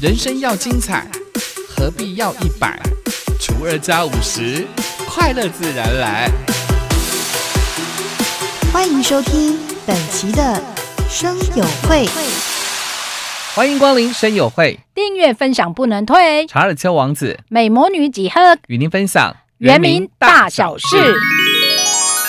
人生要精彩，何必要一百除二加五十？快乐自然来。欢迎收听本期的生友会。欢迎光临生友会，订阅分享不能退。查尔丘王子美魔女几何？与您分享原名大小事。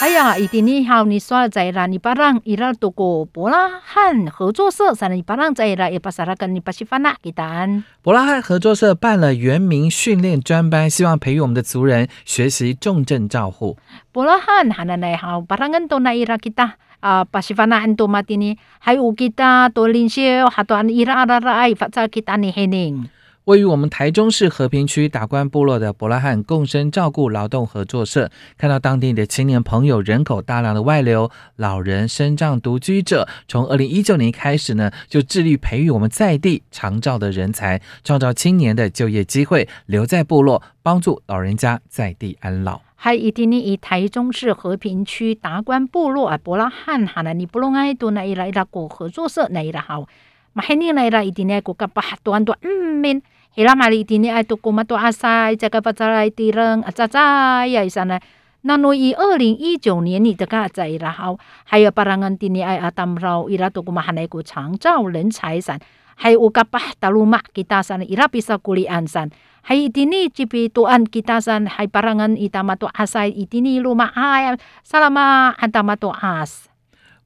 哎呀，一定你好，你说在啦，你巴让伊拉多过伯拉汉合作社，啥你巴让在啦，也巴萨拉跟你巴西法纳给单。博拉汉合作社办了原民训练专班，希望培育我们的族人学习重症照护。博拉汉哈那来好，巴让跟多那伊拉给单。啊，巴西法纳安多马蒂尼，还有其他多领袖，还多伊拉阿拉拉爱发在其他尼黑宁。位于我们台中市和平区达官部落的伯拉罕共生照顾劳动合作社，看到当地的青年朋友人口大量的外流，老人、身障独居者，从二零一九年开始呢，就致力培育我们在地长照的人才，创造青年的就业机会，留在部落，帮助老人家在地安老。还一定呢，以台中市和平区达官部落啊，伯拉罕哈呢，你不弄爱多那伊拉伊拉国合作社那伊拉好。Mahini na ira itine ko kapahatuan to min hila mali itine ai to kuma to asai jaga pacarai tireng acaca ya isana nano i 二零一九年你的个在然后还有巴 rangan tini ai atam rau ira to kuma hanai ko 长照人才 san hay ukapah taluma kita san ira bisa kulian san hay itini cipi tuan kita san hay parangan itama to asai itini luma ay salama antama to as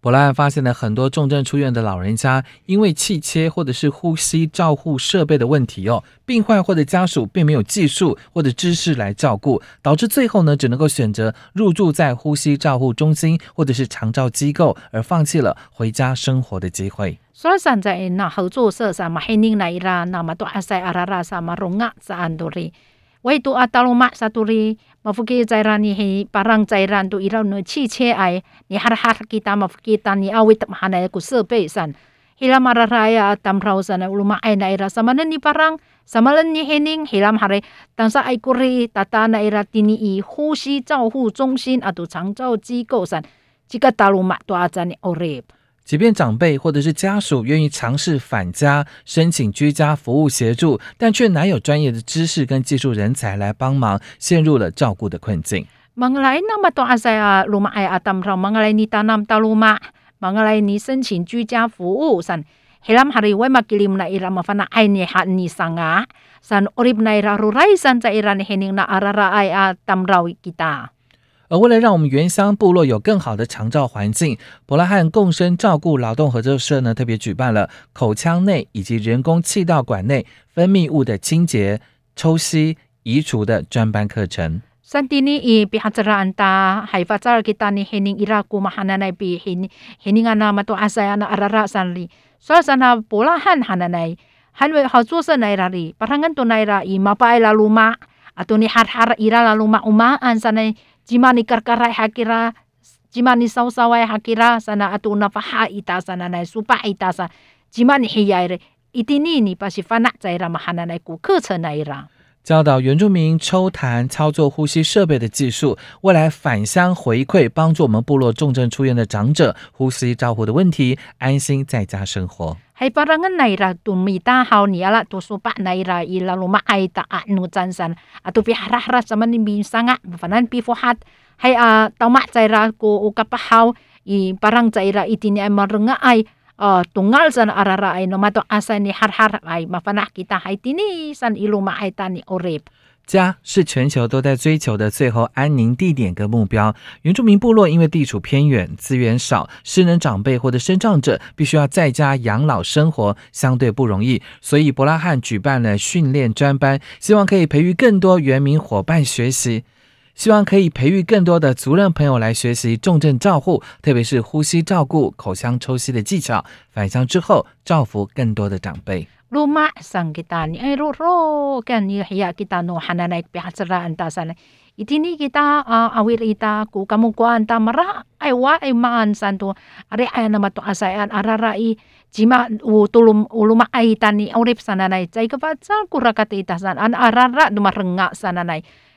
伯拉罕发现了很多重症出院的老人家，因为气切或者是呼吸照护设备的问题哦，病患或者家属并没有技术或者知识来照顾，导致最后呢只能够选择入住在呼吸照护中心或者是长照机构，而放弃了回家生活的机会。所以现在那合作社上嘛，黑宁来啦，那么多阿塞阿拉拉上嘛，荣啊，在安多里。Wai tu ataluma saturi mafuki zairani hi parang zairan tu irau no chi che ai ni har har kita mafuki ta ni awit mahana ku sepe san hilam mararaya tam rau san uluma ai na ira samanan ni parang samalan ni hening hilam hare tangsa ai kuri tata na ira tini i 呼吸照护中心 atu 长照机构 san jika taluma tu azani orep 即便长辈或者是家属愿意尝试返家申请居家服务协助，但却难有专业的知识跟技术人才来帮忙，陷入了照顾的困境。Mengenai nama to saya rumah ai atam rau mengenai ni tanam taluma mengenai ni 申请居家服务 san helam hari wai makilim na ira mafana ai ni ha ni sanga san orib na ira rurai san za ira ni hening na arara ai atam rau kita 而为了让我们原乡部落有更好的长照环境，伯拉罕共生照顾劳动合作社呢，特别举办了口腔内以及人工气道管内分泌物的清洁、抽吸、移除的专班课程。三地呢，伊比哈扎拉达，海发扎尔吉达尼黑宁伊拉古马哈奈奈比黑宁黑宁阿那么多阿塞阿那阿拉拉三里，所以说呢，伯拉罕哈奈奈，还为好做事奈拉里，把他们都奈拉伊马巴埃拉鲁马，阿多尼哈哈伊拉拉鲁马乌马安三奈。拉鲁马乌马安 sana jima ni karkarai hakira jima ni sausawai hakira sana atu na faha ita sana nai supa ita sa jima ni hiyai itini ni pasi fana zaira mahana nai ku 课程来 ra 教导原住民抽痰操作呼吸设备的技术，未来返乡回馈，帮助我们部落重症出院的长者呼吸照护的问题，安心在家生活。还巴拉跟内拉都没打好你啦，都说把内拉伊拉罗马爱打阿努战神啊，都比哈拉什么你比上啊，不然比不好。还啊，他妈在拉国有卡不好，伊巴拉在拉伊天也冇容易。Uh, tunggal san arara ay no mato asa ni har har ay mafana kita hay tini san iluma ay tani orep. 家是全球都在追求的最后安宁地点跟目标。原住民部落因为地处偏远、资源少，失能长辈或者身障者必须要在家养老生活，相对不容易。所以伯拉罕举办了训练专班，希望可以培育更多原民伙伴学习。希望可以培育更多的族人朋友来学习重症照护，特别是呼吸照顾、口腔抽吸的技巧，返乡之后造福更多的长辈。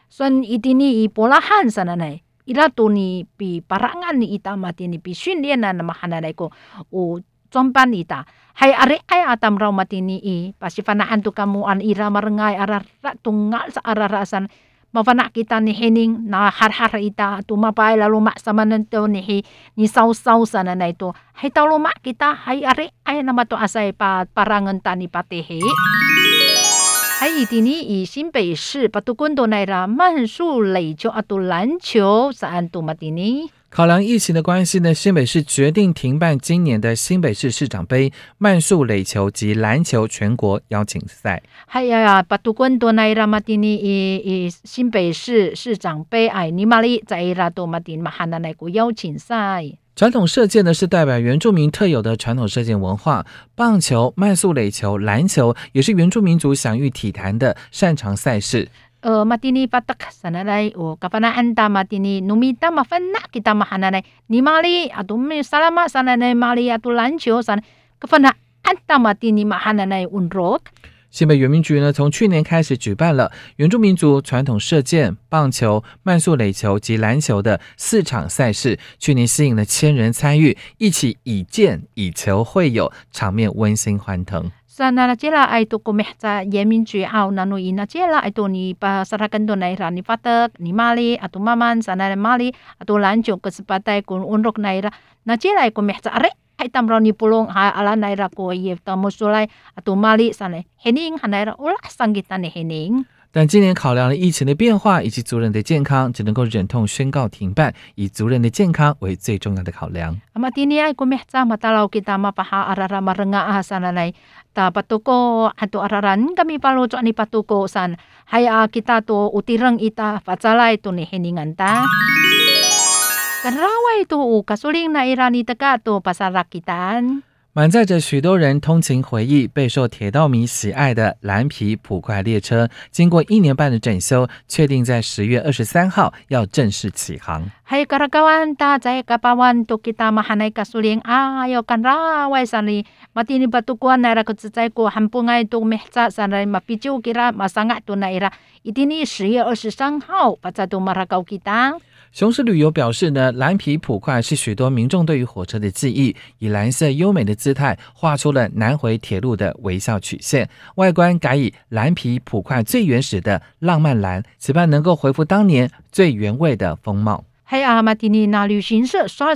Dumarenga sananay. Son itini ipolahan sananay. Ila to ni pi parangan ni ita mati ni pi 训练 na na mahananay ko o zomban ita hay are ay atam raw matini i pasifanaan tu kamu an ira marengay arar tungal sa ararasan mafana kita ni hining na har-har ita tumapay lalu mak sama nento ni hi ni saw-saw sana na ito hay talo mak kita hay are ay nama to asay pa parangan tani patehe 还以第你以新北市把杜滚多奈拉曼树垒球阿，杜篮球是安杜马蒂尼。考量疫情的关系呢，新北市决定停办今年的新北市市长杯慢速垒球及篮球全国邀请赛。哎呀呀，把杜滚多奈拉马蒂尼以以新北市市长杯哎，尼玛里在拉多马蒂尼马哈那那个邀请赛。传统射箭呢，是代表原住民特有的传统射箭文化。棒球、慢速垒球、篮球也是原住民族享誉体坛的擅长赛事。呃，马蒂尼巴达卡萨奈来，卡巴纳安达马蒂尼努米达马芬纳给达马哈奈来，尼玛里阿杜米萨拉马萨奈奈玛里阿杜篮球萨奈，卡巴纳安达马蒂尼马哈奈来温柔。新北原民局呢，从去年开始举办了原住民族传统射箭、棒球、慢速垒球及篮球的四场赛事，去年吸引了千人参与，一起以箭以球会友，场面温馨欢腾。在那接了爱多国美，在人民局后，那努伊那接了爱多尼把萨拉根多内拉尼发德尼玛里阿多妈妈在那里玛阿多篮球可是把带滚温柔内拉，那接来国美在阿嘞。但今年考量了疫情的变化以及族人的健康，只能够忍痛宣告停办，以族人的健康为最重要的考量。Kasuling na irani. 满载着许多人通勤回忆、备受铁道迷喜爱的蓝皮普快列车，经过一年半的整修，确定在十月二十三号要正式起航。Hay karagawan ta jay kapawan to kita mahanay kasuling ayo kanraway sani matini patukuan na ira kutsay ko hampungay to mehsa sanay mapichu kira masanga to na ira itini 十月二十三号把在都马拉高 kita。雄狮旅游表示呢，蓝皮普快是许多民众对于火车的记忆，以蓝色优美的姿态画出了南回铁路的微笑曲线，外观改以蓝皮普快最原始的浪漫蓝，期盼能够恢复当年最原味的风貌。Hay ah matini na 旅行社说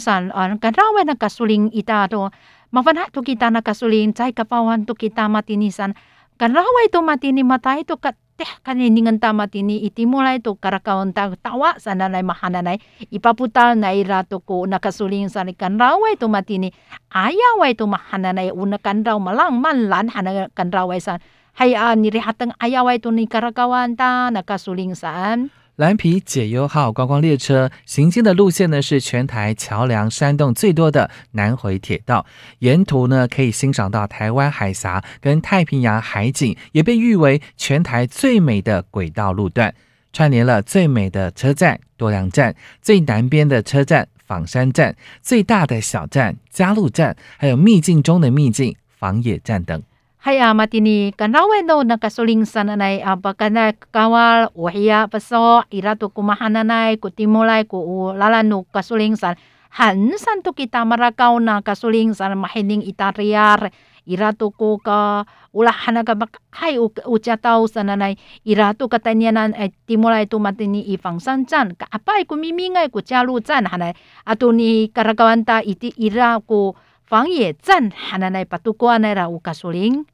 san an kanraway na kasuling ita to mafana to kita na kasuling jay kapawan to kita matini san kanraway to matini matay to kat teh kaniningan ta matini itimulay to karakawan ta tawa sana nay mahananay ipaputal na ira to ko nakasuling san kanraway to matini ayaway to mahananay una kanraw malang manlan hana kanraway san hay ah nirihatang ayaway to ni karakawan ta nakasuling saan 蓝皮解忧号观光列车行经的路线呢是全台桥梁山洞最多的南回铁道，沿途呢可以欣赏到台湾海峡跟太平洋海景，也被誉为全台最美的轨道路段，串联了最美的车站多良站、最南边的车站仿山站、最大的小站嘉路站，还有秘境中的秘境房野站等。Haya matini kanawe no nakasuling sana nay abakana kawal uhiya paso irato kumahananay kutimulay ku lalanu kasuling san hansan to kita marakaw na kasuling san mahining itariyar irato ko ka ulahan ka bakay uchataw sana nay irato katanyanan ay timulay to matini ifang sanjan kaapay kumimingay ku chalu jan hanay ato ni karakawanta iti ira ko 房野站汉奶巴杜瓜奈拉乌卡苏林。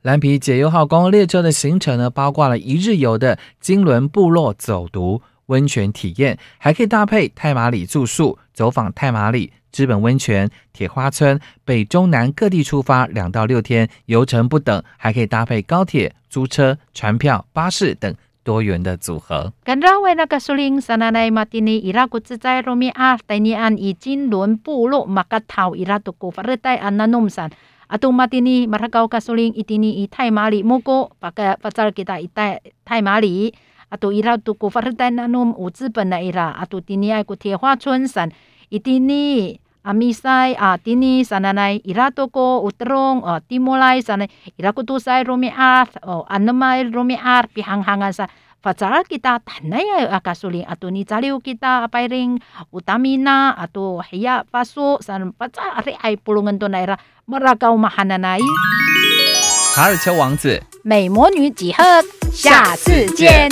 蓝皮解忧号观光列车的行程呢，包括了一日游的金轮部落走读、温泉体验，还可以搭配太马里住宿，走访太马里、知本温泉、铁花村，北中南各地出发两到六天，游程不等，还可以搭配高铁、租车、船票、巴士等多元的组合。跟着为那个苏林萨纳马蒂尼伊拉古兹在罗米阿戴尼安伊金伦部落马格陶伊拉杜古法日代安纳诺山阿杜马蒂尼马拉高卡苏林伊蒂尼伊泰马里莫古巴格巴扎尔吉达伊代泰马里阿杜伊拉杜古法日代安纳诺姆乌本的伊拉阿杜蒂尼埃古铁花村山伊蒂尼。Amisay a tini sananay irato ko utrong o timulay sanay irakutusay rumi ar o anamay rumi ar pihanghangan sa fajar kita tanay akasulin ato ni taliw kita apay utamina ato hiya paso san paca ari ay pulungan to naira maragaw mahananay 卡尔丘王子。美魔女几何，下次见。